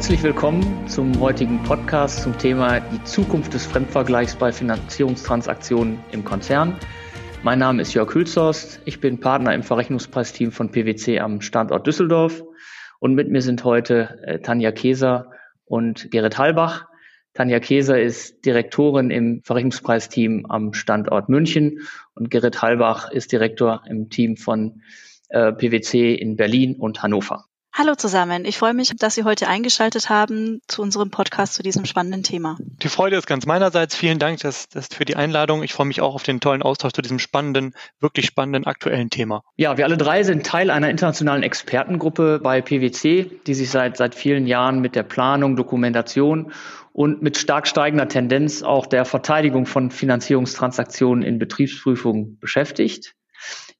herzlich willkommen zum heutigen Podcast zum Thema die Zukunft des Fremdvergleichs bei Finanzierungstransaktionen im Konzern. Mein Name ist Jörg Hülshorst. Ich bin Partner im Verrechnungspreisteam von PwC am Standort Düsseldorf. Und mit mir sind heute äh, Tanja Keser und Gerrit Halbach. Tanja Keser ist Direktorin im Verrechnungspreisteam am Standort München und Gerrit Halbach ist Direktor im Team von äh, PwC in Berlin und Hannover. Hallo zusammen, ich freue mich, dass Sie heute eingeschaltet haben zu unserem Podcast zu diesem spannenden Thema. Die Freude ist ganz meinerseits. Vielen Dank dass, dass für die Einladung. Ich freue mich auch auf den tollen Austausch zu diesem spannenden, wirklich spannenden aktuellen Thema. Ja, wir alle drei sind Teil einer internationalen Expertengruppe bei PwC, die sich seit, seit vielen Jahren mit der Planung, Dokumentation und mit stark steigender Tendenz auch der Verteidigung von Finanzierungstransaktionen in Betriebsprüfungen beschäftigt.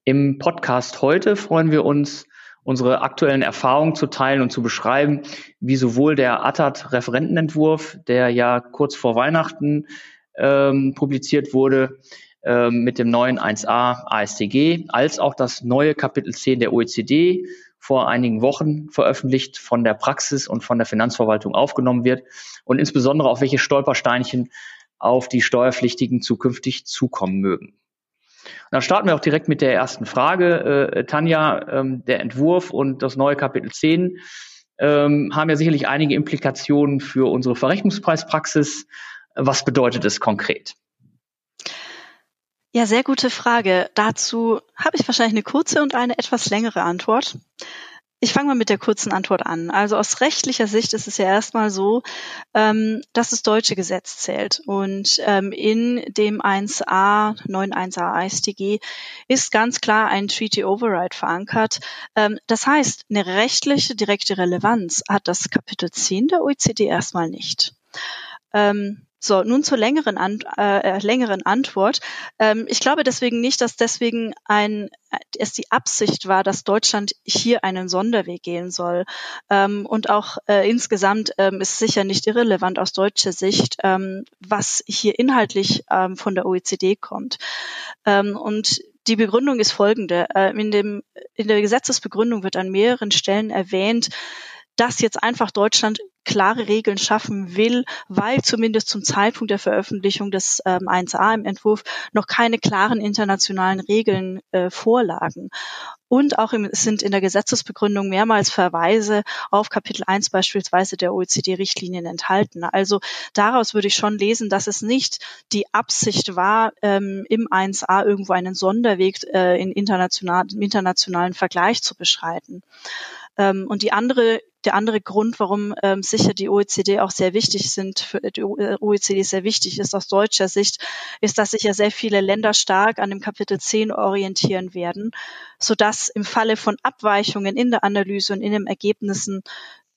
Im Podcast heute freuen wir uns, unsere aktuellen Erfahrungen zu teilen und zu beschreiben, wie sowohl der ATAT-Referentenentwurf, der ja kurz vor Weihnachten ähm, publiziert wurde, ähm, mit dem neuen 1a ASTG, als auch das neue Kapitel 10 der OECD vor einigen Wochen veröffentlicht von der Praxis und von der Finanzverwaltung aufgenommen wird und insbesondere auf welche Stolpersteinchen auf die Steuerpflichtigen zukünftig zukommen mögen. Und dann starten wir auch direkt mit der ersten Frage. Äh, Tanja, ähm, der Entwurf und das neue Kapitel 10 ähm, haben ja sicherlich einige Implikationen für unsere Verrechnungspreispraxis. Was bedeutet es konkret? Ja, sehr gute Frage. Dazu habe ich wahrscheinlich eine kurze und eine etwas längere Antwort. Ich fange mal mit der kurzen Antwort an. Also aus rechtlicher Sicht ist es ja erstmal so, ähm, dass das deutsche Gesetz zählt. Und ähm, in dem 1a, 91a ISTG ist ganz klar ein Treaty Override verankert. Ähm, das heißt, eine rechtliche direkte Relevanz hat das Kapitel 10 der OECD erstmal nicht. Ähm, so, nun zur längeren, An äh, längeren Antwort. Ähm, ich glaube deswegen nicht, dass deswegen ein, äh, es die Absicht war, dass Deutschland hier einen Sonderweg gehen soll. Ähm, und auch äh, insgesamt ähm, ist sicher nicht irrelevant aus deutscher Sicht, ähm, was hier inhaltlich ähm, von der OECD kommt. Ähm, und die Begründung ist folgende. Äh, in, dem, in der Gesetzesbegründung wird an mehreren Stellen erwähnt, dass jetzt einfach Deutschland klare Regeln schaffen will, weil zumindest zum Zeitpunkt der Veröffentlichung des ähm, 1a im Entwurf noch keine klaren internationalen Regeln äh, vorlagen. Und auch im, sind in der Gesetzesbegründung mehrmals Verweise auf Kapitel 1 beispielsweise der OECD-Richtlinien enthalten. Also daraus würde ich schon lesen, dass es nicht die Absicht war, ähm, im 1a irgendwo einen Sonderweg äh, in international, im internationalen Vergleich zu beschreiten. Ähm, und die andere der andere Grund, warum ähm, sicher die OECD auch sehr wichtig sind, für die OECD sehr wichtig ist aus deutscher Sicht, ist, dass sich ja sehr viele Länder stark an dem Kapitel 10 orientieren werden, sodass im Falle von Abweichungen in der Analyse und in den Ergebnissen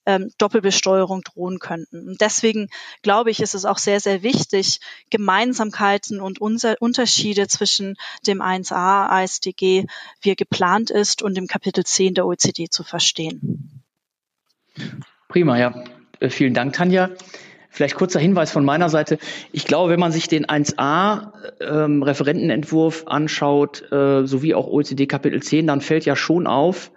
ähm, Doppelbesteuerung drohen könnten. Und deswegen glaube ich, ist es auch sehr, sehr wichtig, Gemeinsamkeiten und unser Unterschiede zwischen dem 1a ASDG, wie er geplant ist, und dem Kapitel 10 der OECD zu verstehen. Prima, ja. Äh, vielen Dank, Tanja. Vielleicht kurzer Hinweis von meiner Seite. Ich glaube, wenn man sich den 1a ähm, anschaut, äh, sowie auch OECD Kapitel 10, dann fällt ja schon auf,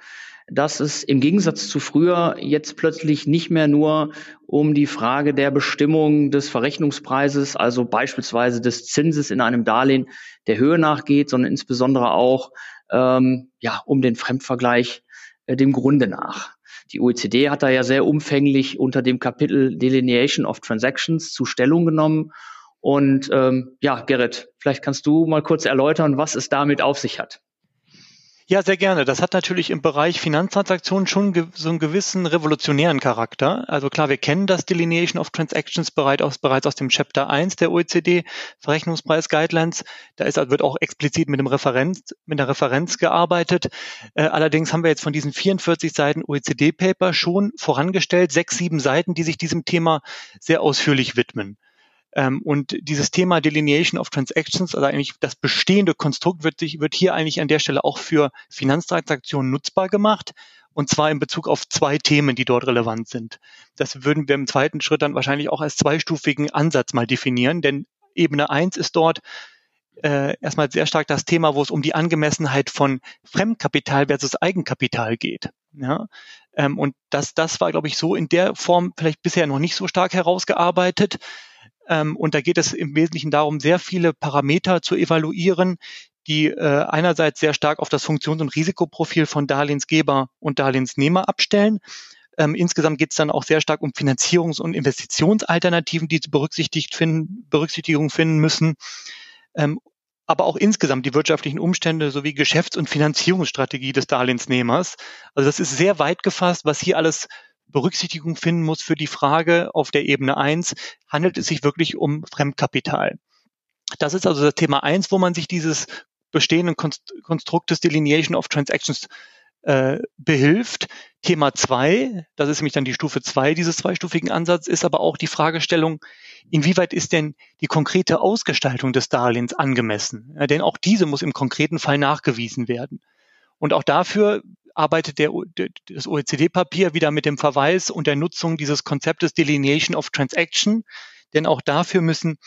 dass es im Gegensatz zu früher jetzt plötzlich nicht mehr nur um die Frage der Bestimmung des Verrechnungspreises, also beispielsweise des Zinses in einem Darlehen der Höhe nachgeht, sondern insbesondere auch ähm, ja um den Fremdvergleich äh, dem Grunde nach. Die OECD hat da ja sehr umfänglich unter dem Kapitel Delineation of Transactions zu Stellung genommen. Und ähm, ja, Gerrit, vielleicht kannst du mal kurz erläutern, was es damit auf sich hat. Ja, sehr gerne. Das hat natürlich im Bereich Finanztransaktionen schon so einen gewissen revolutionären Charakter. Also klar, wir kennen das Delineation of Transactions bereits aus, bereits aus dem Chapter 1 der OECD Verrechnungspreis Guidelines. Da ist, wird auch explizit mit dem Referenz, mit der Referenz gearbeitet. Äh, allerdings haben wir jetzt von diesen 44 Seiten OECD Paper schon vorangestellt, sechs, sieben Seiten, die sich diesem Thema sehr ausführlich widmen. Ähm, und dieses Thema Delineation of Transactions, also eigentlich das bestehende Konstrukt, wird, sich, wird hier eigentlich an der Stelle auch für Finanztransaktionen nutzbar gemacht. Und zwar in Bezug auf zwei Themen, die dort relevant sind. Das würden wir im zweiten Schritt dann wahrscheinlich auch als zweistufigen Ansatz mal definieren, denn Ebene eins ist dort, äh, erstmal sehr stark das Thema, wo es um die Angemessenheit von Fremdkapital versus Eigenkapital geht. Ja? Ähm, und das, das war, glaube ich, so in der Form vielleicht bisher noch nicht so stark herausgearbeitet. Ähm, und da geht es im Wesentlichen darum, sehr viele Parameter zu evaluieren, die äh, einerseits sehr stark auf das Funktions- und Risikoprofil von Darlehensgeber und Darlehensnehmer abstellen. Ähm, insgesamt geht es dann auch sehr stark um Finanzierungs- und Investitionsalternativen, die berücksichtigt finden, Berücksichtigung finden müssen. Ähm, aber auch insgesamt die wirtschaftlichen Umstände sowie Geschäfts- und Finanzierungsstrategie des Darlehensnehmers. Also das ist sehr weit gefasst, was hier alles Berücksichtigung finden muss für die Frage auf der Ebene eins handelt es sich wirklich um Fremdkapital? Das ist also das Thema eins, wo man sich dieses bestehenden Konstrukt des Delineation of Transactions äh, behilft. Thema zwei, das ist nämlich dann die Stufe zwei dieses zweistufigen Ansatzes, ist aber auch die Fragestellung, inwieweit ist denn die konkrete Ausgestaltung des Darlehens angemessen? Ja, denn auch diese muss im konkreten Fall nachgewiesen werden. Und auch dafür arbeitet der, das OECD-Papier wieder mit dem Verweis und der Nutzung dieses Konzeptes Delineation of Transaction. Denn auch dafür müssen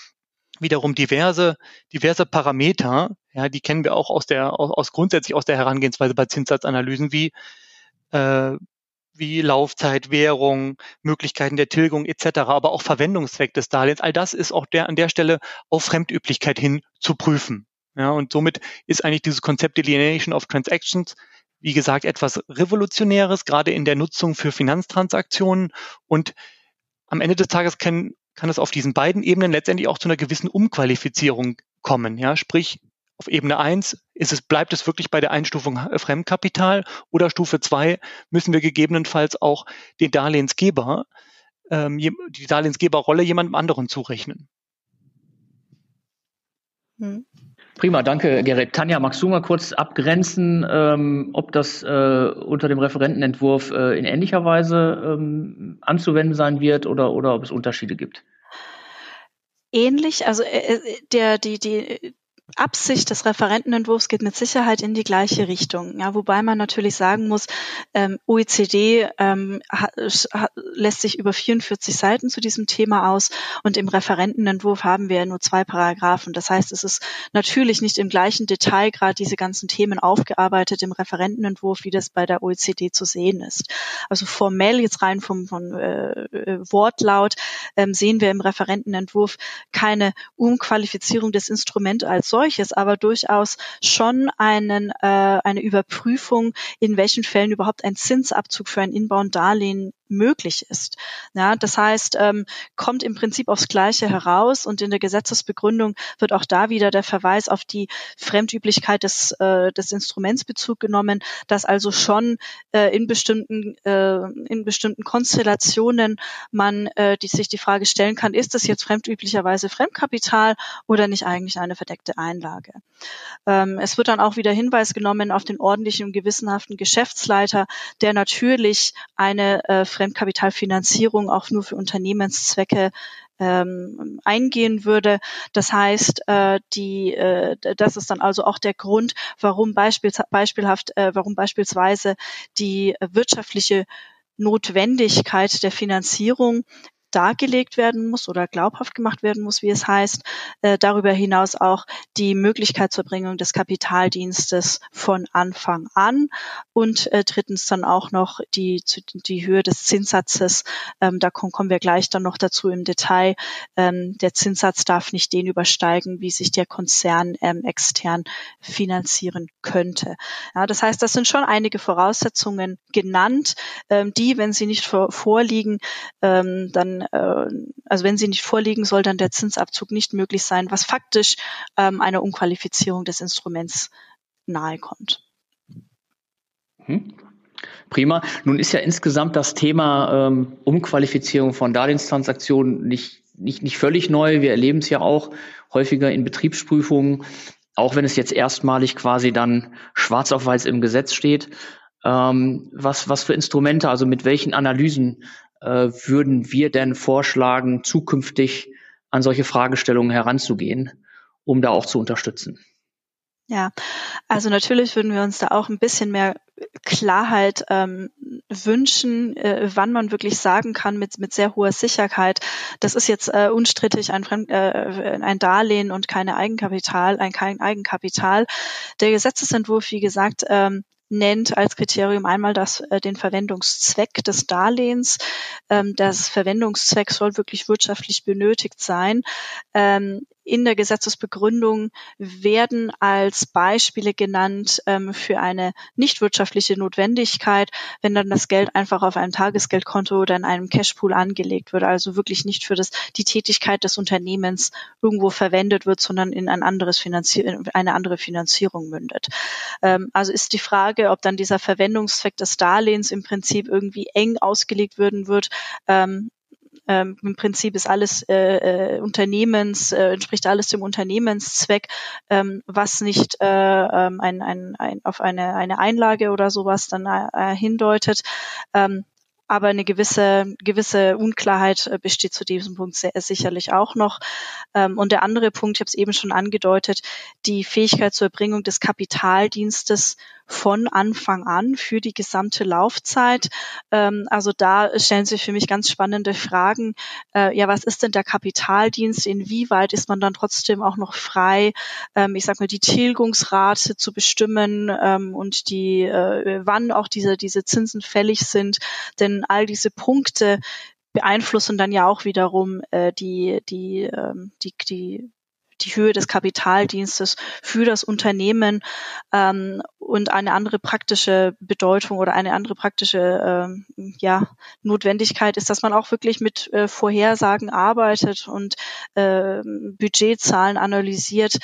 wiederum diverse, diverse Parameter, ja, die kennen wir auch aus der, aus, aus grundsätzlich aus der Herangehensweise bei Zinssatzanalysen wie, äh, wie Laufzeit, Währung, Möglichkeiten der Tilgung etc., aber auch Verwendungszweck des Darlehens. All das ist auch der, an der Stelle auf Fremdüblichkeit hin zu prüfen. Ja, und somit ist eigentlich dieses Konzept Delineation of Transactions wie gesagt, etwas Revolutionäres, gerade in der Nutzung für Finanztransaktionen. Und am Ende des Tages kann, kann es auf diesen beiden Ebenen letztendlich auch zu einer gewissen Umqualifizierung kommen. Ja, sprich, auf Ebene eins ist es, bleibt es wirklich bei der Einstufung Fremdkapital oder Stufe zwei müssen wir gegebenenfalls auch den Darlehensgeber, ähm, die Darlehensgeberrolle jemandem anderen zurechnen. Hm. Prima, danke, Gerrit. Tanja, magst du mal kurz abgrenzen, ähm, ob das äh, unter dem Referentenentwurf äh, in ähnlicher Weise ähm, anzuwenden sein wird oder, oder ob es Unterschiede gibt? Ähnlich, also äh, äh der, die, die, Absicht des Referentenentwurfs geht mit Sicherheit in die gleiche Richtung. Ja, wobei man natürlich sagen muss, ähm, OECD ähm, ha, ha, lässt sich über 44 Seiten zu diesem Thema aus und im Referentenentwurf haben wir nur zwei Paragraphen. Das heißt, es ist natürlich nicht im gleichen Detail gerade diese ganzen Themen aufgearbeitet im Referentenentwurf, wie das bei der OECD zu sehen ist. Also formell jetzt rein vom, vom äh, Wortlaut ähm, sehen wir im Referentenentwurf keine Umqualifizierung des Instruments als solches, aber durchaus schon einen, äh, eine Überprüfung, in welchen Fällen überhaupt ein Zinsabzug für ein Inbound-Darlehen möglich ist. Ja, das heißt, ähm, kommt im Prinzip aufs Gleiche heraus und in der Gesetzesbegründung wird auch da wieder der Verweis auf die Fremdüblichkeit des, äh, des Instruments Bezug genommen, dass also schon äh, in bestimmten äh, in bestimmten Konstellationen man äh, die, sich die Frage stellen kann, ist das jetzt fremdüblicherweise Fremdkapital oder nicht eigentlich eine verdeckte Einlage? Ähm, es wird dann auch wieder Hinweis genommen auf den ordentlichen und gewissenhaften Geschäftsleiter, der natürlich eine äh, Fremdkapitalfinanzierung auch nur für Unternehmenszwecke ähm, eingehen würde. Das heißt, äh, die, äh, das ist dann also auch der Grund, warum beispiel, beispielhaft, äh, warum beispielsweise die wirtschaftliche Notwendigkeit der Finanzierung dargelegt werden muss oder glaubhaft gemacht werden muss, wie es heißt. Äh, darüber hinaus auch die Möglichkeit zur Bringung des Kapitaldienstes von Anfang an und äh, drittens dann auch noch die, die Höhe des Zinssatzes. Ähm, da kommen wir gleich dann noch dazu im Detail. Ähm, der Zinssatz darf nicht den übersteigen, wie sich der Konzern ähm, extern finanzieren könnte. Ja, das heißt, das sind schon einige Voraussetzungen genannt, ähm, die, wenn sie nicht vor, vorliegen, ähm, dann äh, also wenn sie nicht vorliegen, soll dann der Zinsabzug nicht möglich sein, was faktisch ähm, einer Umqualifizierung des Instruments nahe kommt. Hm. Prima. Nun ist ja insgesamt das Thema ähm, Umqualifizierung von Darlehenstransaktionen nicht, nicht, nicht völlig neu. Wir erleben es ja auch häufiger in Betriebsprüfungen, auch wenn es jetzt erstmalig quasi dann schwarz auf weiß im Gesetz steht. Ähm, was, was für Instrumente, also mit welchen Analysen äh, würden wir denn vorschlagen, zukünftig an solche Fragestellungen heranzugehen, um da auch zu unterstützen? Ja, also natürlich würden wir uns da auch ein bisschen mehr Klarheit ähm, wünschen, äh, wann man wirklich sagen kann mit, mit sehr hoher Sicherheit, das ist jetzt äh, unstrittig ein, Fremd, äh, ein Darlehen und keine Eigenkapital, ein kein Eigenkapital. Der Gesetzesentwurf, wie gesagt, ähm, nennt als Kriterium einmal das, äh, den Verwendungszweck des Darlehens. Ähm, das Verwendungszweck soll wirklich wirtschaftlich benötigt sein. Ähm, in der Gesetzesbegründung werden als Beispiele genannt ähm, für eine nicht wirtschaftliche Notwendigkeit, wenn dann das Geld einfach auf einem Tagesgeldkonto oder in einem Cashpool angelegt wird, also wirklich nicht für das, die Tätigkeit des Unternehmens irgendwo verwendet wird, sondern in ein anderes Finanzier eine andere Finanzierung mündet. Ähm, also ist die Frage, ob dann dieser Verwendungszweck des Darlehens im Prinzip irgendwie eng ausgelegt würden wird, ähm, ähm, Im Prinzip ist alles äh, äh, Unternehmens, äh, entspricht alles dem Unternehmenszweck, ähm, was nicht äh, ähm, ein, ein, ein, auf eine, eine Einlage oder sowas dann äh, hindeutet. Ähm, aber eine gewisse, gewisse Unklarheit äh, besteht zu diesem Punkt sehr, sicherlich auch noch. Ähm, und der andere Punkt, ich habe es eben schon angedeutet, die Fähigkeit zur Erbringung des Kapitaldienstes von Anfang an für die gesamte Laufzeit. Ähm, also da stellen sich für mich ganz spannende Fragen. Äh, ja, was ist denn der Kapitaldienst? Inwieweit ist man dann trotzdem auch noch frei, ähm, ich sag mal, die Tilgungsrate zu bestimmen und die, äh, wann auch diese, diese Zinsen fällig sind? Denn all diese Punkte beeinflussen dann ja auch wiederum äh, die, die, ähm, die, die die Höhe des Kapitaldienstes für das Unternehmen ähm, und eine andere praktische Bedeutung oder eine andere praktische ähm, ja, Notwendigkeit ist, dass man auch wirklich mit äh, Vorhersagen arbeitet und äh, Budgetzahlen analysiert,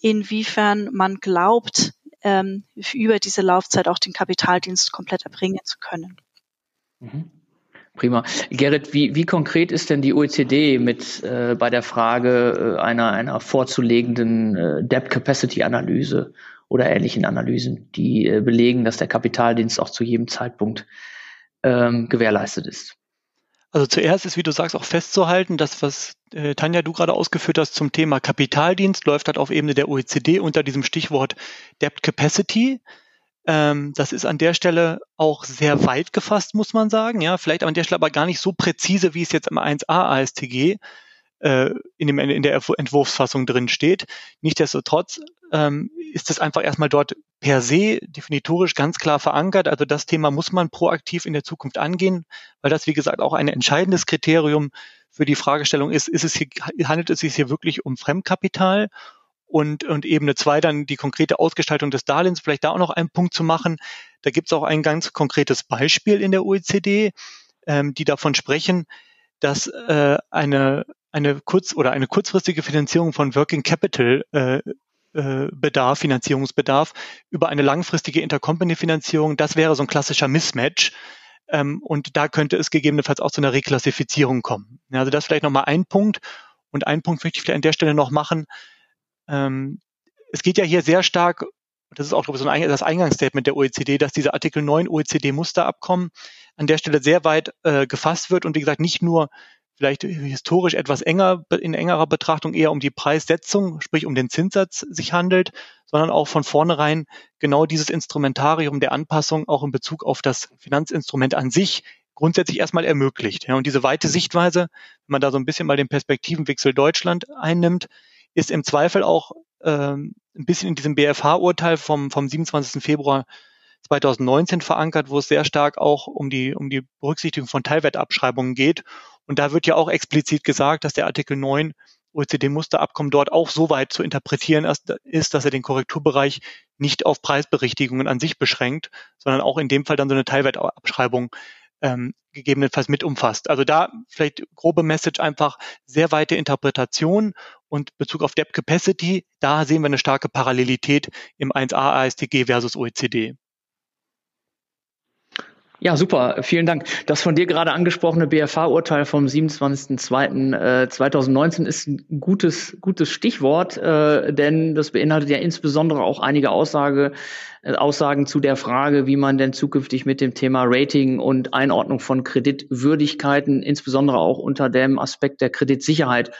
inwiefern man glaubt, ähm, über diese Laufzeit auch den Kapitaldienst komplett erbringen zu können. Mhm. Prima. Gerrit, wie, wie konkret ist denn die OECD mit äh, bei der Frage äh, einer, einer vorzulegenden äh, Debt Capacity Analyse oder ähnlichen Analysen, die äh, belegen, dass der Kapitaldienst auch zu jedem Zeitpunkt ähm, gewährleistet ist? Also zuerst ist, wie du sagst, auch festzuhalten, dass was äh, Tanja du gerade ausgeführt hast zum Thema Kapitaldienst läuft halt auf Ebene der OECD unter diesem Stichwort Debt Capacity. Ähm, das ist an der Stelle auch sehr weit gefasst, muss man sagen. Ja, vielleicht an der Stelle aber gar nicht so präzise, wie es jetzt im 1a ASTG äh, in, dem, in der Entwurfsfassung drin steht. Nichtsdestotrotz ähm, ist es einfach erstmal dort per se definitorisch ganz klar verankert. Also das Thema muss man proaktiv in der Zukunft angehen, weil das, wie gesagt, auch ein entscheidendes Kriterium für die Fragestellung ist, ist es hier, handelt es sich hier wirklich um Fremdkapital und, und Ebene zwei dann die konkrete Ausgestaltung des Darlehens, vielleicht da auch noch einen Punkt zu machen. Da gibt es auch ein ganz konkretes Beispiel in der OECD, ähm, die davon sprechen, dass äh, eine, eine kurz- oder eine kurzfristige Finanzierung von Working Capital äh, äh, Bedarf, Finanzierungsbedarf über eine langfristige Intercompany-Finanzierung, das wäre so ein klassischer Mismatch. Ähm, und da könnte es gegebenenfalls auch zu einer Reklassifizierung kommen. Ja, also das vielleicht nochmal ein Punkt. Und einen Punkt möchte ich vielleicht an der Stelle noch machen. Ähm, es geht ja hier sehr stark, das ist auch ich, so ein, das Eingangsstatement der OECD, dass dieser Artikel 9 OECD-Musterabkommen an der Stelle sehr weit äh, gefasst wird und wie gesagt nicht nur vielleicht historisch etwas enger, in engerer Betrachtung eher um die Preissetzung, sprich um den Zinssatz sich handelt, sondern auch von vornherein genau dieses Instrumentarium der Anpassung auch in Bezug auf das Finanzinstrument an sich grundsätzlich erstmal ermöglicht. Ja, und diese weite Sichtweise, wenn man da so ein bisschen mal den Perspektivenwechsel Deutschland einnimmt, ist im Zweifel auch ähm, ein bisschen in diesem BFH-Urteil vom, vom 27. Februar 2019 verankert, wo es sehr stark auch um die, um die Berücksichtigung von Teilwertabschreibungen geht. Und da wird ja auch explizit gesagt, dass der Artikel 9 OECD-Musterabkommen dort auch so weit zu interpretieren ist, dass er den Korrekturbereich nicht auf Preisberichtigungen an sich beschränkt, sondern auch in dem Fall dann so eine Teilwertabschreibung ähm, gegebenenfalls mit umfasst. Also da vielleicht grobe Message einfach sehr weite Interpretation und Bezug auf Debt Capacity, da sehen wir eine starke Parallelität im 1a ASTG versus OECD. Ja, super. Vielen Dank. Das von dir gerade angesprochene BFH-Urteil vom 27.02.2019 ist ein gutes, gutes Stichwort, äh, denn das beinhaltet ja insbesondere auch einige Aussage, äh, Aussagen zu der Frage, wie man denn zukünftig mit dem Thema Rating und Einordnung von Kreditwürdigkeiten, insbesondere auch unter dem Aspekt der Kreditsicherheit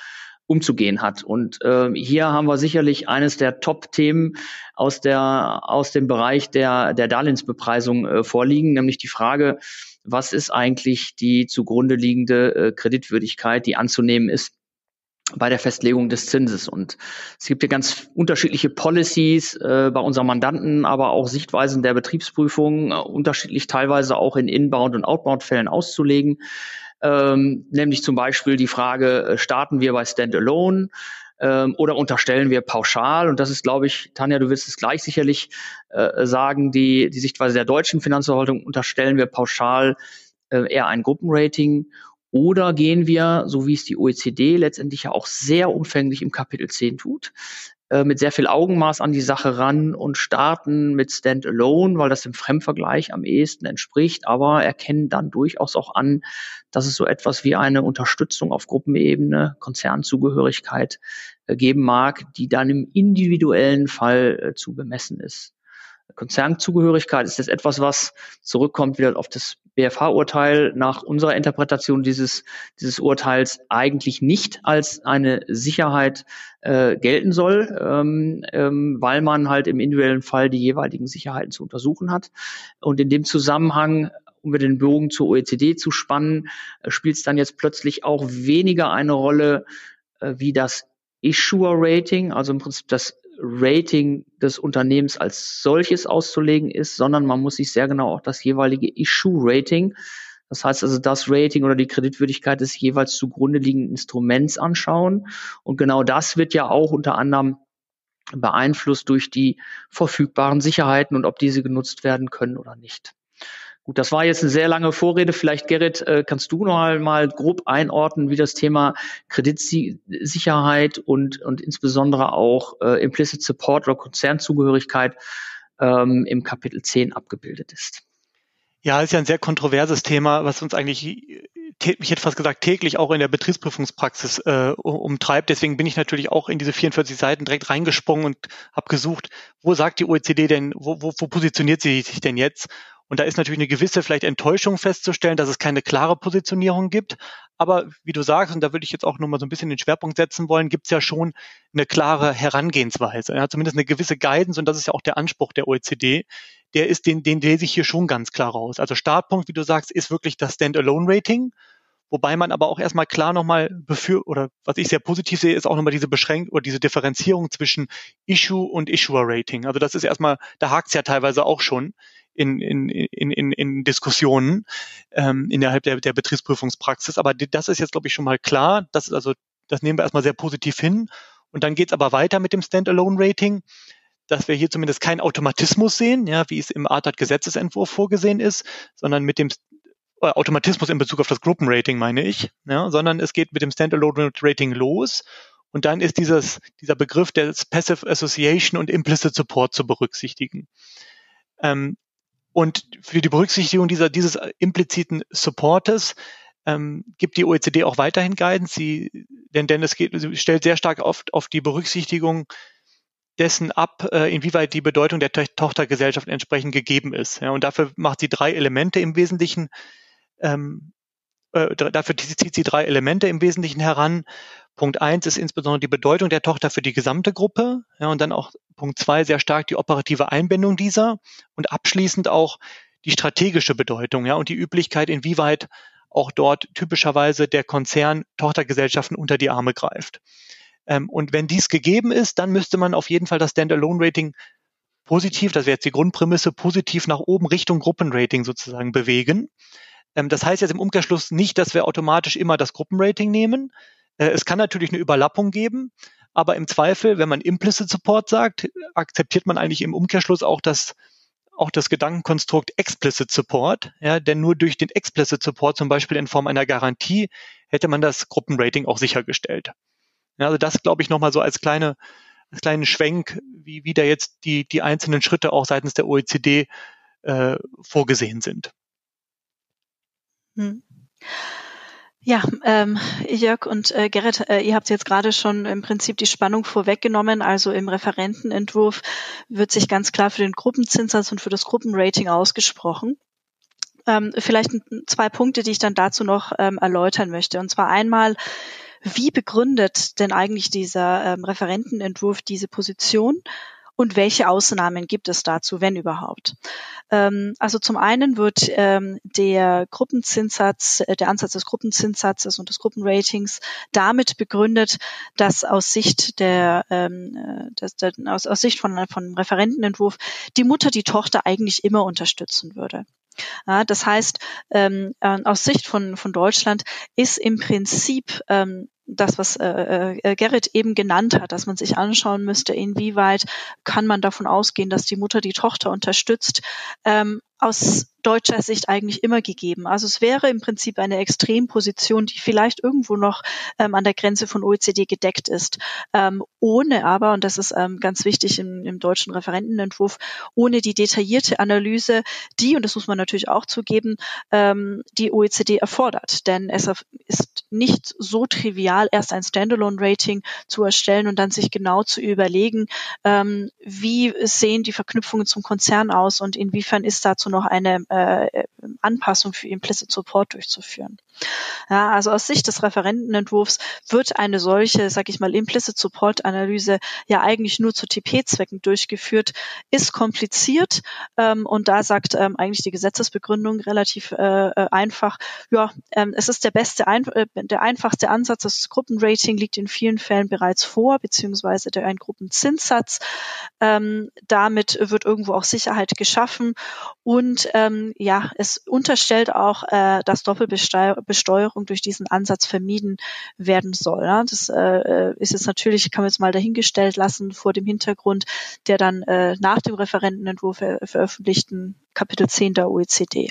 umzugehen hat. Und äh, hier haben wir sicherlich eines der Top-Themen aus der aus dem Bereich der der Darlehensbepreisung äh, vorliegen, nämlich die Frage, was ist eigentlich die zugrunde liegende äh, Kreditwürdigkeit, die anzunehmen ist bei der Festlegung des Zinses. Und es gibt ja ganz unterschiedliche Policies äh, bei unseren Mandanten, aber auch Sichtweisen der Betriebsprüfung, äh, unterschiedlich teilweise auch in Inbound- und Outbound-Fällen auszulegen. Ähm, nämlich zum Beispiel die Frage, äh, starten wir bei Standalone ähm, oder unterstellen wir pauschal? Und das ist, glaube ich, Tanja, du wirst es gleich sicherlich äh, sagen, die, die Sichtweise der deutschen Finanzverwaltung unterstellen wir pauschal äh, eher ein Gruppenrating oder gehen wir, so wie es die OECD letztendlich ja auch sehr umfänglich im Kapitel 10 tut, äh, mit sehr viel Augenmaß an die Sache ran und starten mit Standalone, weil das dem Fremdvergleich am ehesten entspricht, aber erkennen dann durchaus auch an, dass es so etwas wie eine Unterstützung auf Gruppenebene, Konzernzugehörigkeit äh, geben mag, die dann im individuellen Fall äh, zu bemessen ist. Konzernzugehörigkeit ist jetzt etwas, was zurückkommt wieder auf das BFH-Urteil nach unserer Interpretation dieses, dieses Urteils eigentlich nicht als eine Sicherheit äh, gelten soll, ähm, ähm, weil man halt im individuellen Fall die jeweiligen Sicherheiten zu untersuchen hat. Und in dem Zusammenhang um wir den Bogen zur OECD zu spannen, äh, spielt es dann jetzt plötzlich auch weniger eine Rolle, äh, wie das Issuer-Rating, also im Prinzip das Rating des Unternehmens als solches auszulegen ist, sondern man muss sich sehr genau auch das jeweilige Issue-Rating, das heißt also das Rating oder die Kreditwürdigkeit des jeweils zugrunde liegenden Instruments anschauen. Und genau das wird ja auch unter anderem beeinflusst durch die verfügbaren Sicherheiten und ob diese genutzt werden können oder nicht. Gut, das war jetzt eine sehr lange Vorrede. Vielleicht, Gerrit, äh, kannst du noch mal grob einordnen, wie das Thema Kreditsicherheit und, und insbesondere auch äh, Implicit Support oder Konzernzugehörigkeit ähm, im Kapitel 10 abgebildet ist. Ja, ist ja ein sehr kontroverses Thema, was uns eigentlich, ich hätte fast gesagt, täglich auch in der Betriebsprüfungspraxis äh, umtreibt. Deswegen bin ich natürlich auch in diese 44 Seiten direkt reingesprungen und habe gesucht, wo sagt die OECD denn, wo, wo, wo positioniert sie sich denn jetzt? Und da ist natürlich eine gewisse vielleicht Enttäuschung festzustellen, dass es keine klare Positionierung gibt. Aber wie du sagst, und da würde ich jetzt auch nochmal so ein bisschen den Schwerpunkt setzen wollen, gibt es ja schon eine klare Herangehensweise. Ja, zumindest eine gewisse Guidance, und das ist ja auch der Anspruch der OECD. Der ist, den, den lese ich hier schon ganz klar raus. Also Startpunkt, wie du sagst, ist wirklich das Standalone-Rating. Wobei man aber auch erstmal klar nochmal befür oder was ich sehr positiv sehe, ist auch nochmal diese Beschränkung oder diese Differenzierung zwischen Issue und Issuer Rating. Also das ist erstmal, da hakt es ja teilweise auch schon in, in, in, in, in Diskussionen ähm, innerhalb der, der Betriebsprüfungspraxis. Aber das ist jetzt, glaube ich, schon mal klar. Das ist also, das nehmen wir erstmal sehr positiv hin. Und dann geht es aber weiter mit dem Standalone-Rating, dass wir hier zumindest keinen Automatismus sehen, ja, wie es im ARTAT-Gesetzesentwurf vorgesehen ist, sondern mit dem äh, Automatismus in Bezug auf das Gruppenrating meine ich, ja, sondern es geht mit dem Standalone-Rating los und dann ist dieses, dieser Begriff des Passive Association und Implicit Support zu berücksichtigen. Ähm, und für die Berücksichtigung dieser, dieses impliziten Supportes ähm, gibt die OECD auch weiterhin Guidance. Sie, denn, denn es geht, sie stellt sehr stark oft auf die Berücksichtigung dessen ab, äh, inwieweit die Bedeutung der Tochtergesellschaft entsprechend gegeben ist. Ja, und dafür macht sie drei Elemente im Wesentlichen. Ähm, äh, dafür zieht sie drei Elemente im Wesentlichen heran. Punkt eins ist insbesondere die Bedeutung der Tochter für die gesamte Gruppe. Ja, und dann auch Punkt zwei sehr stark die operative Einbindung dieser und abschließend auch die strategische Bedeutung, ja, und die Üblichkeit, inwieweit auch dort typischerweise der Konzern Tochtergesellschaften unter die Arme greift. Ähm, und wenn dies gegeben ist, dann müsste man auf jeden Fall das Standalone-Rating positiv, das wäre jetzt die Grundprämisse, positiv nach oben Richtung Gruppenrating sozusagen bewegen. Ähm, das heißt jetzt im Umkehrschluss nicht, dass wir automatisch immer das Gruppenrating nehmen, es kann natürlich eine Überlappung geben, aber im Zweifel, wenn man Implicit Support sagt, akzeptiert man eigentlich im Umkehrschluss auch das, auch das Gedankenkonstrukt Explicit Support, ja, denn nur durch den Explicit Support, zum Beispiel in Form einer Garantie, hätte man das Gruppenrating auch sichergestellt. Ja, also das glaube ich nochmal so als kleine, als kleinen Schwenk, wie, wie da jetzt die, die einzelnen Schritte auch seitens der OECD äh, vorgesehen sind. Hm. Ja, ähm, Jörg und äh, Gerrit, äh, ihr habt jetzt gerade schon im Prinzip die Spannung vorweggenommen. Also im Referentenentwurf wird sich ganz klar für den Gruppenzinssatz und für das Gruppenrating ausgesprochen. Ähm, vielleicht zwei Punkte, die ich dann dazu noch ähm, erläutern möchte. Und zwar einmal wie begründet denn eigentlich dieser ähm, Referentenentwurf diese Position? Und welche Ausnahmen gibt es dazu, wenn überhaupt? Ähm, also zum einen wird ähm, der Gruppenzinssatz, äh, der Ansatz des Gruppenzinssatzes und des Gruppenratings damit begründet, dass aus Sicht der, ähm, äh, das, der aus, aus Sicht von, von Referentenentwurf die Mutter die Tochter eigentlich immer unterstützen würde. Ja, das heißt, ähm, äh, aus Sicht von, von Deutschland ist im Prinzip ähm, das, was äh, äh, Gerrit eben genannt hat, dass man sich anschauen müsste, inwieweit kann man davon ausgehen, dass die Mutter die Tochter unterstützt, ähm, aus deutscher Sicht eigentlich immer gegeben. Also es wäre im Prinzip eine Extremposition, die vielleicht irgendwo noch ähm, an der Grenze von OECD gedeckt ist, ähm, ohne aber, und das ist ähm, ganz wichtig im, im, deutschen Referentenentwurf, ohne die detaillierte Analyse, die, und das muss man natürlich auch zugeben, ähm, die OECD erfordert. Denn es ist nicht so trivial, erst ein Standalone-Rating zu erstellen und dann sich genau zu überlegen, ähm, wie sehen die Verknüpfungen zum Konzern aus und inwiefern ist dazu noch eine äh, Anpassung für Implicit Support durchzuführen. Ja, also aus Sicht des Referentenentwurfs wird eine solche, sag ich mal, Implicit Support Analyse ja eigentlich nur zu TP-Zwecken durchgeführt, ist kompliziert ähm, und da sagt ähm, eigentlich die Gesetzesbegründung relativ äh, äh einfach, ja, ähm, es ist der beste, ein, äh, der einfachste Ansatz, das Gruppenrating liegt in vielen Fällen bereits vor, beziehungsweise der ein Gruppenzinssatz. Ähm, damit wird irgendwo auch Sicherheit geschaffen und ähm, ja, es unterstellt auch, äh, dass Doppelbesteuerung durch diesen Ansatz vermieden werden soll. Ja? Das äh, ist jetzt natürlich, kann man jetzt mal dahingestellt lassen vor dem Hintergrund der dann äh, nach dem Referentenentwurf ver veröffentlichten Kapitel 10 der OECD.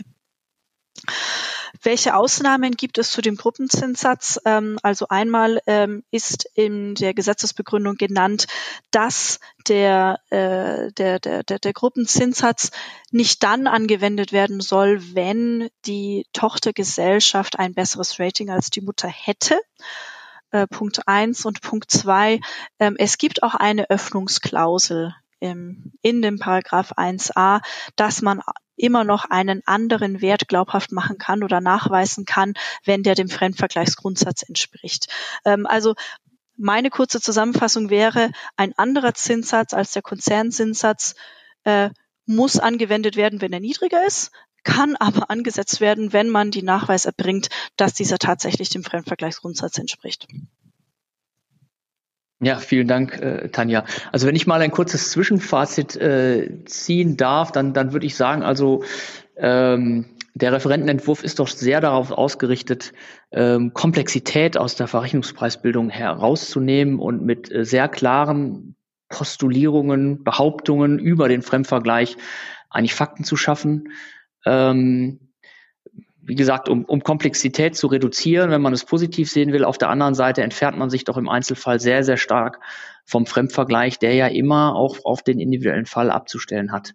Welche Ausnahmen gibt es zu dem Gruppenzinssatz? Ähm, also einmal ähm, ist in der Gesetzesbegründung genannt, dass der, äh, der, der, der, der Gruppenzinssatz nicht dann angewendet werden soll, wenn die Tochtergesellschaft ein besseres Rating als die Mutter hätte. Äh, Punkt eins und Punkt zwei. Ähm, es gibt auch eine Öffnungsklausel in dem Paragraph 1a, dass man immer noch einen anderen Wert glaubhaft machen kann oder nachweisen kann, wenn der dem Fremdvergleichsgrundsatz entspricht. Ähm, also meine kurze Zusammenfassung wäre, ein anderer Zinssatz als der Konzernzinssatz äh, muss angewendet werden, wenn er niedriger ist, kann aber angesetzt werden, wenn man die Nachweis erbringt, dass dieser tatsächlich dem Fremdvergleichsgrundsatz entspricht. Ja, vielen Dank, äh, Tanja. Also wenn ich mal ein kurzes Zwischenfazit äh, ziehen darf, dann, dann würde ich sagen, also ähm, der Referentenentwurf ist doch sehr darauf ausgerichtet, ähm, Komplexität aus der Verrechnungspreisbildung herauszunehmen und mit äh, sehr klaren Postulierungen, Behauptungen über den Fremdvergleich eigentlich Fakten zu schaffen. Ähm, wie gesagt, um, um Komplexität zu reduzieren, wenn man es positiv sehen will. Auf der anderen Seite entfernt man sich doch im Einzelfall sehr, sehr stark vom Fremdvergleich, der ja immer auch auf den individuellen Fall abzustellen hat.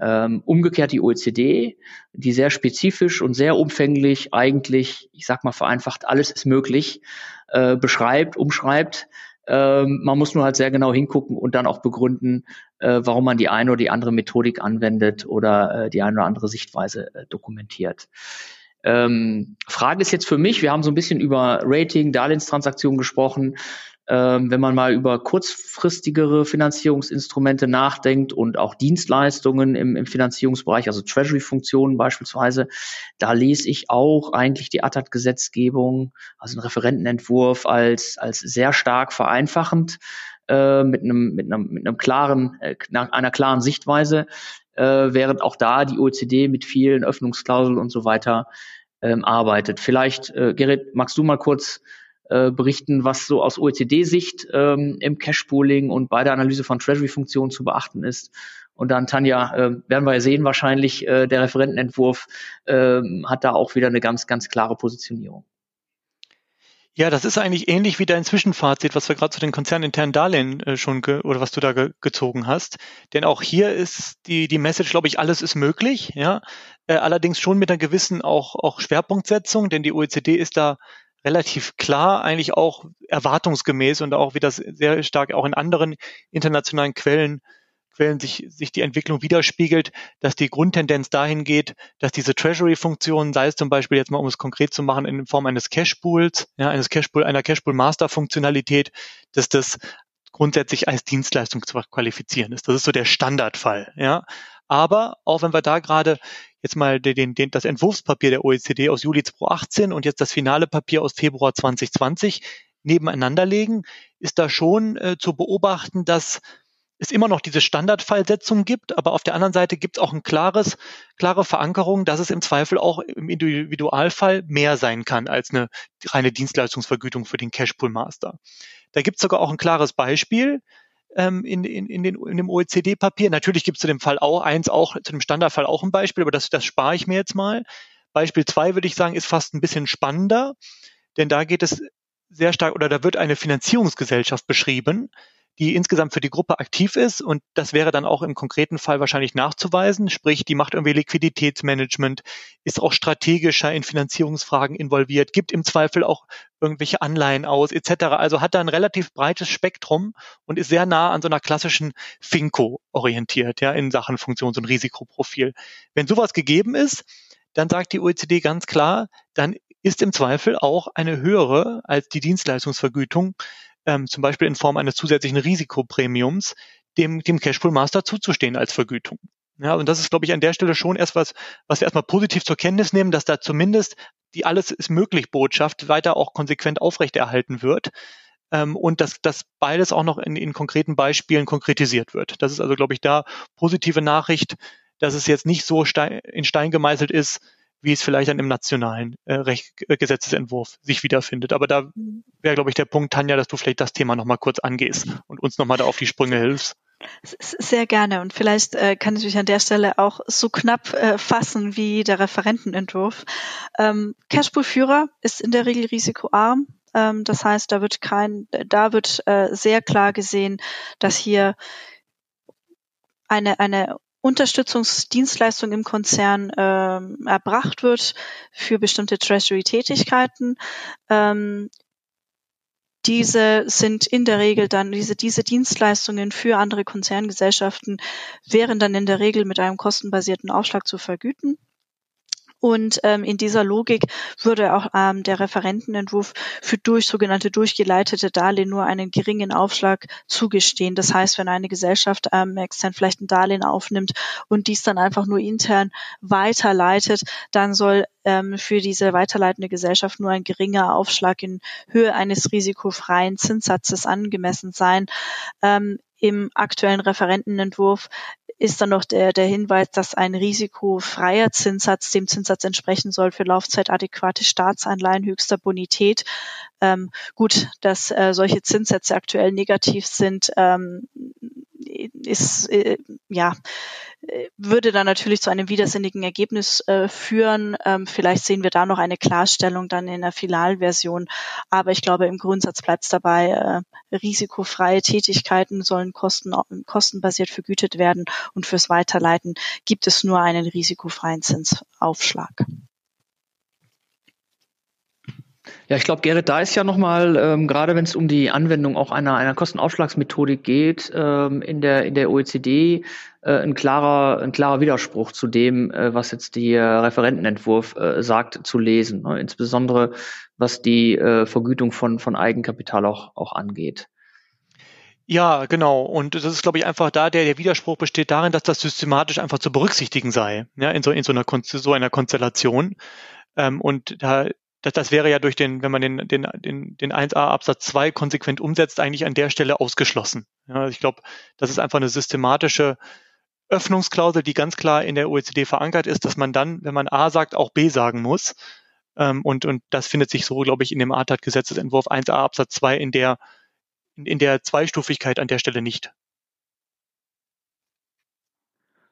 Ähm, umgekehrt die OECD, die sehr spezifisch und sehr umfänglich eigentlich, ich sag mal vereinfacht, alles ist möglich, äh, beschreibt, umschreibt. Ähm, man muss nur halt sehr genau hingucken und dann auch begründen, äh, warum man die eine oder die andere Methodik anwendet oder äh, die eine oder andere Sichtweise äh, dokumentiert. Ähm, Frage ist jetzt für mich, wir haben so ein bisschen über Rating, Darlehenstransaktionen gesprochen. Ähm, wenn man mal über kurzfristigere Finanzierungsinstrumente nachdenkt und auch Dienstleistungen im, im Finanzierungsbereich, also Treasury-Funktionen beispielsweise, da lese ich auch eigentlich die ATAT-Gesetzgebung, also einen Referentenentwurf als, als sehr stark vereinfachend, äh, mit einem, mit einem, mit einem klaren, äh, einer klaren Sichtweise, äh, während auch da die OECD mit vielen Öffnungsklauseln und so weiter ähm, arbeitet. Vielleicht, äh, Gerrit, magst du mal kurz äh, berichten, was so aus OECD-Sicht ähm, im Cash-Pooling und bei der Analyse von Treasury-Funktionen zu beachten ist. Und dann, Tanja, äh, werden wir ja sehen, wahrscheinlich äh, der Referentenentwurf äh, hat da auch wieder eine ganz, ganz klare Positionierung. Ja, das ist eigentlich ähnlich wie dein Zwischenfazit, was wir gerade zu den konzerninternen Darlehen äh, schon oder was du da ge gezogen hast. Denn auch hier ist die die Message, glaube ich, alles ist möglich. Ja, äh, allerdings schon mit einer gewissen auch auch Schwerpunktsetzung, denn die OECD ist da relativ klar, eigentlich auch erwartungsgemäß und auch wie das sehr stark auch in anderen internationalen Quellen Quellen sich, sich die Entwicklung widerspiegelt, dass die Grundtendenz dahin geht, dass diese Treasury-Funktionen, sei es zum Beispiel jetzt mal, um es konkret zu machen, in Form eines Cache-Pools, ja, eines Cache-Pool, einer Cache-Pool-Master-Funktionalität, dass das grundsätzlich als Dienstleistung zu qualifizieren ist. Das ist so der Standardfall, ja. Aber auch wenn wir da gerade jetzt mal den, den, das Entwurfspapier der OECD aus Juli 2018 und jetzt das finale Papier aus Februar 2020 nebeneinander legen, ist da schon äh, zu beobachten, dass es immer noch diese Standardfallsetzung gibt, aber auf der anderen Seite gibt es auch ein klares, klare Verankerung, dass es im Zweifel auch im Individualfall mehr sein kann als eine reine Dienstleistungsvergütung für den Cashpool Master. Da gibt es sogar auch ein klares Beispiel ähm, in, in, in, den, in dem OECD-Papier. Natürlich gibt es zu dem Fall auch eins, auch zu dem Standardfall auch ein Beispiel, aber das, das spare ich mir jetzt mal. Beispiel zwei würde ich sagen, ist fast ein bisschen spannender, denn da geht es sehr stark oder da wird eine Finanzierungsgesellschaft beschrieben, die insgesamt für die Gruppe aktiv ist und das wäre dann auch im konkreten Fall wahrscheinlich nachzuweisen, sprich, die macht irgendwie Liquiditätsmanagement, ist auch strategischer in Finanzierungsfragen involviert, gibt im Zweifel auch irgendwelche Anleihen aus etc. Also hat da ein relativ breites Spektrum und ist sehr nah an so einer klassischen Finco orientiert, ja, in Sachen Funktions- und Risikoprofil. Wenn sowas gegeben ist, dann sagt die OECD ganz klar, dann ist im Zweifel auch eine höhere als die Dienstleistungsvergütung ähm, zum Beispiel in Form eines zusätzlichen Risikoprämiums, dem, dem Cashpool Master zuzustehen als Vergütung. Ja, und das ist, glaube ich, an der Stelle schon erst was, was wir erstmal positiv zur Kenntnis nehmen, dass da zumindest die alles ist möglich Botschaft weiter auch konsequent aufrechterhalten wird. Ähm, und dass, dass beides auch noch in, in konkreten Beispielen konkretisiert wird. Das ist also, glaube ich, da positive Nachricht, dass es jetzt nicht so stein, in Stein gemeißelt ist, wie es vielleicht dann im nationalen äh, Recht, äh, Gesetzesentwurf sich wiederfindet. Aber da mhm. wäre, glaube ich, der Punkt, Tanja, dass du vielleicht das Thema nochmal kurz angehst und uns nochmal da auf die Sprünge hilfst. Sehr gerne und vielleicht äh, kann ich mich an der Stelle auch so knapp äh, fassen wie der Referentenentwurf. Ähm, Cashpool-Führer ist in der Regel risikoarm. Ähm, das heißt, da wird kein, da wird äh, sehr klar gesehen, dass hier eine, eine Unterstützungsdienstleistung im Konzern ähm, erbracht wird für bestimmte Treasury-Tätigkeiten. Ähm, diese sind in der Regel dann, diese, diese Dienstleistungen für andere Konzerngesellschaften wären dann in der Regel mit einem kostenbasierten Aufschlag zu vergüten. Und ähm, in dieser Logik würde auch ähm, der Referentenentwurf für durch sogenannte durchgeleitete Darlehen nur einen geringen Aufschlag zugestehen. Das heißt, wenn eine Gesellschaft ähm, extern vielleicht ein Darlehen aufnimmt und dies dann einfach nur intern weiterleitet, dann soll ähm, für diese weiterleitende Gesellschaft nur ein geringer Aufschlag in Höhe eines risikofreien Zinssatzes angemessen sein. Ähm, Im aktuellen Referentenentwurf ist dann noch der, der Hinweis, dass ein risikofreier Zinssatz dem Zinssatz entsprechen soll für laufzeitadäquate Staatsanleihen höchster Bonität. Ähm, gut, dass äh, solche Zinssätze aktuell negativ sind, ähm, ist äh, ja würde dann natürlich zu einem widersinnigen Ergebnis äh, führen. Ähm, vielleicht sehen wir da noch eine Klarstellung dann in der Finalversion. Aber ich glaube, im Grundsatz bleibt es dabei, äh, risikofreie Tätigkeiten sollen kosten, kostenbasiert vergütet werden und fürs Weiterleiten gibt es nur einen risikofreien Zinsaufschlag. Ja, ich glaube, Gerrit, da ist ja nochmal, ähm, gerade wenn es um die Anwendung auch einer, einer Kostenaufschlagsmethodik geht, ähm, in, der, in der OECD äh, ein, klarer, ein klarer Widerspruch zu dem, äh, was jetzt der Referentenentwurf äh, sagt, zu lesen. Ne? Insbesondere was die äh, Vergütung von, von Eigenkapital auch, auch angeht. Ja, genau. Und das ist, glaube ich, einfach da, der, der Widerspruch besteht darin, dass das systematisch einfach zu berücksichtigen sei, ja, in so, in so einer, so einer Konstellation. Ähm, und da das, das wäre ja durch den, wenn man den, den, den, den 1a Absatz 2 konsequent umsetzt, eigentlich an der Stelle ausgeschlossen. Ja, ich glaube, das ist einfach eine systematische Öffnungsklausel, die ganz klar in der OECD verankert ist, dass man dann, wenn man A sagt, auch B sagen muss. Ähm, und, und das findet sich so, glaube ich, in dem ATAT-Gesetzesentwurf 1a Absatz 2 in der, in, in der Zweistufigkeit an der Stelle nicht.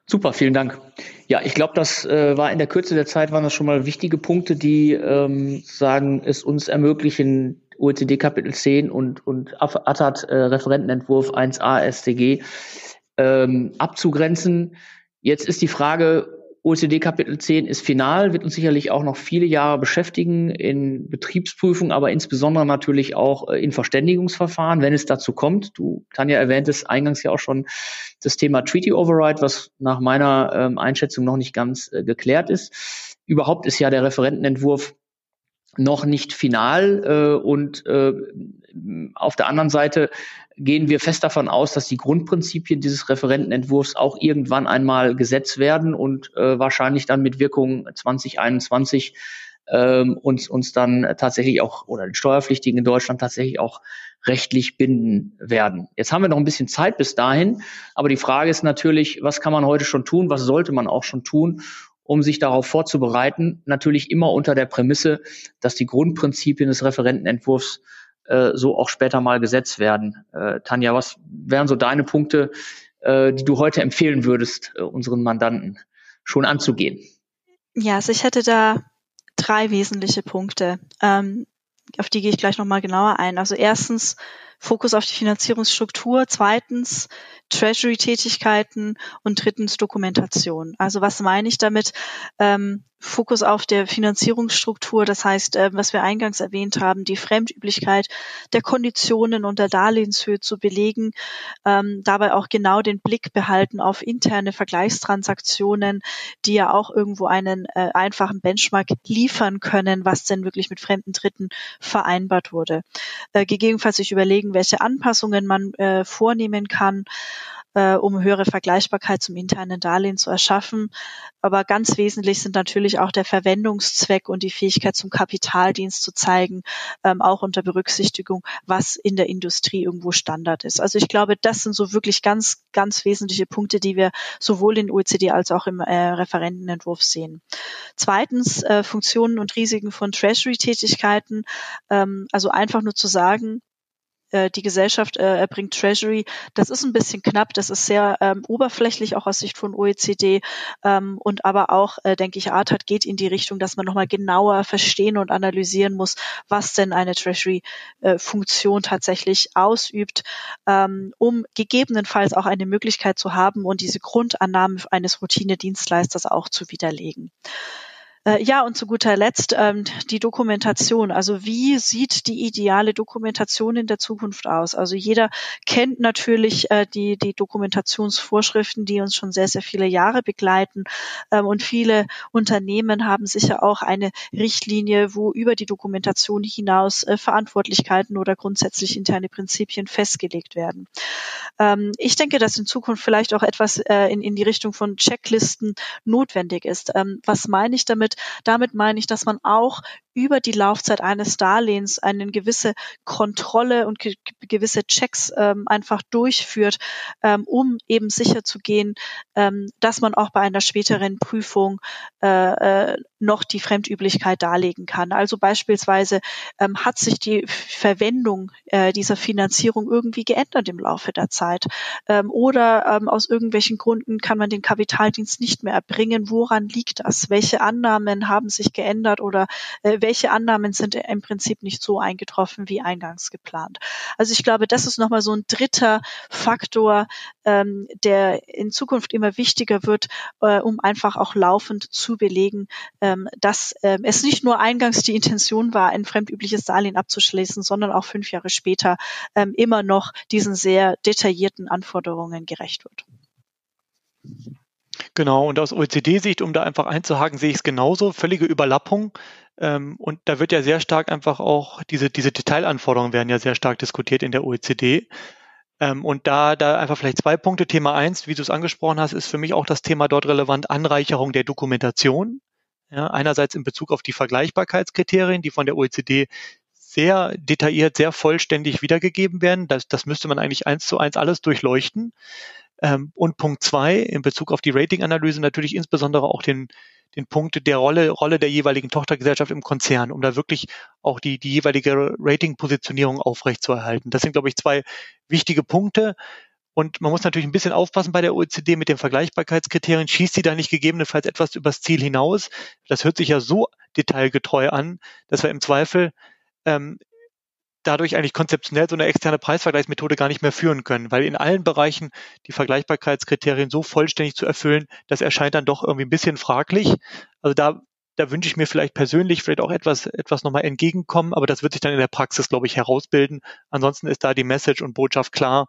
Super, vielen Dank. Ja, ich glaube, das äh, war in der Kürze der Zeit waren das schon mal wichtige Punkte, die ähm, sagen, es uns ermöglichen, OECD Kapitel 10 und, und ATAT äh, Referentenentwurf 1a StG ähm, abzugrenzen. Jetzt ist die Frage, OECD Kapitel 10 ist final, wird uns sicherlich auch noch viele Jahre beschäftigen in Betriebsprüfung, aber insbesondere natürlich auch äh, in Verständigungsverfahren, wenn es dazu kommt. Du, Tanja, erwähntest eingangs ja auch schon das Thema Treaty Override, was nach meiner ähm, Einschätzung noch nicht ganz äh, geklärt ist. Überhaupt ist ja der Referentenentwurf noch nicht final äh, und äh, auf der anderen Seite gehen wir fest davon aus, dass die Grundprinzipien dieses Referentenentwurfs auch irgendwann einmal gesetzt werden und äh, wahrscheinlich dann mit Wirkung 2021 ähm, uns, uns dann tatsächlich auch oder den Steuerpflichtigen in Deutschland tatsächlich auch rechtlich binden werden. Jetzt haben wir noch ein bisschen Zeit bis dahin, aber die Frage ist natürlich, was kann man heute schon tun, was sollte man auch schon tun, um sich darauf vorzubereiten, natürlich immer unter der Prämisse, dass die Grundprinzipien des Referentenentwurfs äh, so auch später mal gesetzt werden. Äh, Tanja, was wären so deine Punkte, äh, die du heute empfehlen würdest, äh, unseren Mandanten schon anzugehen? Ja, also ich hätte da drei wesentliche Punkte. Ähm, auf die gehe ich gleich nochmal genauer ein. Also erstens Fokus auf die Finanzierungsstruktur, zweitens Treasury-Tätigkeiten und drittens Dokumentation. Also was meine ich damit? Ähm, Fokus auf der Finanzierungsstruktur, das heißt, äh, was wir eingangs erwähnt haben, die Fremdüblichkeit der Konditionen und der Darlehenshöhe zu belegen, ähm, dabei auch genau den Blick behalten auf interne Vergleichstransaktionen, die ja auch irgendwo einen äh, einfachen Benchmark liefern können, was denn wirklich mit fremden Dritten vereinbart wurde. Äh, gegebenenfalls sich überlegen, welche Anpassungen man vornehmen kann äh, um höhere Vergleichbarkeit zum internen Darlehen zu erschaffen. Aber ganz wesentlich sind natürlich auch der Verwendungszweck und die Fähigkeit zum Kapitaldienst zu zeigen, ähm, auch unter Berücksichtigung, was in der Industrie irgendwo Standard ist. Also ich glaube, das sind so wirklich ganz, ganz wesentliche Punkte, die wir sowohl in OECD als auch im äh, Referentenentwurf sehen. Zweitens, äh, Funktionen und Risiken von Treasury-Tätigkeiten. Ähm, also einfach nur zu sagen, äh, die Gesellschaft äh, erbringt Treasury. Das ist ein bisschen knapp, das ist sehr ähm, oberflächlich, auch aus Sicht von OECD. Ähm, und aber auch, äh, denke ich, ARTAT geht in die Richtung, dass man nochmal genauer verstehen und analysieren muss, was denn eine Treasury-Funktion äh, tatsächlich ausübt, ähm, um gegebenenfalls auch eine Möglichkeit zu haben und diese Grundannahmen eines Routinedienstleisters auch zu widerlegen. Äh, ja, und zu guter Letzt ähm, die Dokumentation. Also wie sieht die ideale Dokumentation in der Zukunft aus? Also jeder kennt natürlich äh, die, die Dokumentationsvorschriften, die uns schon sehr, sehr viele Jahre begleiten. Ähm, und viele Unternehmen haben sicher auch eine Richtlinie, wo über die Dokumentation hinaus äh, Verantwortlichkeiten oder grundsätzlich interne Prinzipien festgelegt werden. Ähm, ich denke, dass in Zukunft vielleicht auch etwas äh, in, in die Richtung von Checklisten notwendig ist. Ähm, was meine ich damit? Damit meine ich, dass man auch über die Laufzeit eines Darlehens eine gewisse Kontrolle und ge gewisse Checks ähm, einfach durchführt, ähm, um eben sicher zu gehen, ähm, dass man auch bei einer späteren Prüfung äh, äh, noch die Fremdüblichkeit darlegen kann. Also beispielsweise ähm, hat sich die Verwendung äh, dieser Finanzierung irgendwie geändert im Laufe der Zeit ähm, oder ähm, aus irgendwelchen Gründen kann man den Kapitaldienst nicht mehr erbringen. Woran liegt das? Welche Annahmen haben sich geändert oder äh, welche Annahmen sind im Prinzip nicht so eingetroffen wie eingangs geplant. Also ich glaube, das ist nochmal so ein dritter Faktor, ähm, der in Zukunft immer wichtiger wird, äh, um einfach auch laufend zu belegen, ähm, dass äh, es nicht nur eingangs die Intention war, ein fremdübliches Darlehen abzuschließen, sondern auch fünf Jahre später ähm, immer noch diesen sehr detaillierten Anforderungen gerecht wird. Genau, und aus OECD-Sicht, um da einfach einzuhaken, sehe ich es genauso, völlige Überlappung. Ähm, und da wird ja sehr stark einfach auch, diese, diese Detailanforderungen werden ja sehr stark diskutiert in der OECD. Ähm, und da, da einfach vielleicht zwei Punkte. Thema eins, wie du es angesprochen hast, ist für mich auch das Thema dort relevant, Anreicherung der Dokumentation. Ja, einerseits in Bezug auf die Vergleichbarkeitskriterien, die von der OECD sehr detailliert, sehr vollständig wiedergegeben werden. Das, das müsste man eigentlich eins zu eins alles durchleuchten. Ähm, und Punkt zwei, in Bezug auf die Ratinganalyse natürlich insbesondere auch den, den Punkt der Rolle, Rolle der jeweiligen Tochtergesellschaft im Konzern, um da wirklich auch die, die jeweilige Ratingpositionierung aufrechtzuerhalten. Das sind, glaube ich, zwei wichtige Punkte. Und man muss natürlich ein bisschen aufpassen bei der OECD mit den Vergleichbarkeitskriterien. Schießt sie da nicht gegebenenfalls etwas übers Ziel hinaus? Das hört sich ja so detailgetreu an, dass wir im Zweifel ähm, dadurch eigentlich konzeptionell so eine externe Preisvergleichsmethode gar nicht mehr führen können, weil in allen Bereichen die Vergleichbarkeitskriterien so vollständig zu erfüllen, das erscheint dann doch irgendwie ein bisschen fraglich. Also da, da wünsche ich mir vielleicht persönlich vielleicht auch etwas, etwas nochmal entgegenkommen, aber das wird sich dann in der Praxis, glaube ich, herausbilden. Ansonsten ist da die Message und Botschaft klar.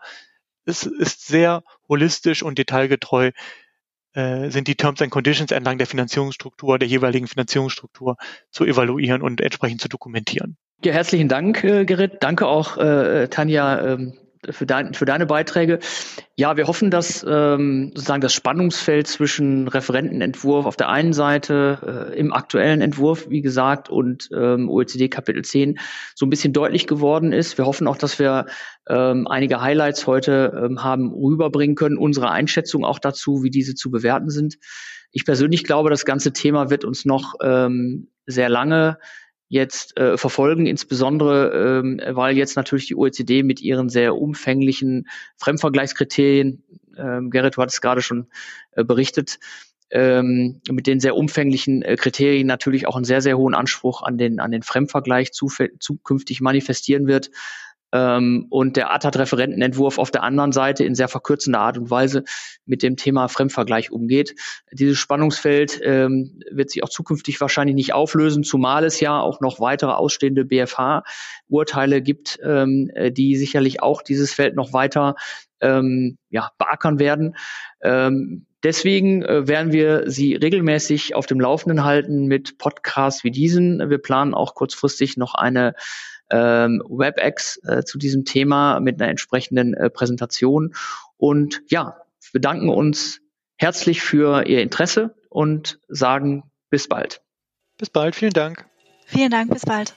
Es ist sehr holistisch und detailgetreu äh, sind die Terms and Conditions entlang der Finanzierungsstruktur, der jeweiligen Finanzierungsstruktur zu evaluieren und entsprechend zu dokumentieren. Ja, herzlichen Dank, äh, Gerrit. Danke auch, äh, Tanja, ähm, für, dein, für deine Beiträge. Ja, wir hoffen, dass ähm, sozusagen das Spannungsfeld zwischen Referentenentwurf auf der einen Seite äh, im aktuellen Entwurf, wie gesagt, und ähm, OECD Kapitel 10 so ein bisschen deutlich geworden ist. Wir hoffen auch, dass wir ähm, einige Highlights heute ähm, haben rüberbringen können, unsere Einschätzung auch dazu, wie diese zu bewerten sind. Ich persönlich glaube, das ganze Thema wird uns noch ähm, sehr lange jetzt äh, verfolgen, insbesondere ähm, weil jetzt natürlich die OECD mit ihren sehr umfänglichen Fremdvergleichskriterien, ähm, Gerrit, du hattest gerade schon äh, berichtet, ähm, mit den sehr umfänglichen äh, Kriterien natürlich auch einen sehr, sehr hohen Anspruch an den, an den Fremdvergleich zukünftig manifestieren wird ähm, und der ATAT-Referentenentwurf auf der anderen Seite in sehr verkürzender Art und Weise mit dem Thema Fremdvergleich umgeht. Dieses Spannungsfeld ähm, wird sich auch zukünftig wahrscheinlich nicht auflösen, zumal es ja auch noch weitere ausstehende BFH-Urteile gibt, ähm, die sicherlich auch dieses Feld noch weiter ähm, ja, beackern werden. Ähm, Deswegen äh, werden wir Sie regelmäßig auf dem Laufenden halten mit Podcasts wie diesen. Wir planen auch kurzfristig noch eine ähm, WebEx äh, zu diesem Thema mit einer entsprechenden äh, Präsentation. Und ja, bedanken uns herzlich für Ihr Interesse und sagen bis bald. Bis bald, vielen Dank. Vielen Dank, bis bald.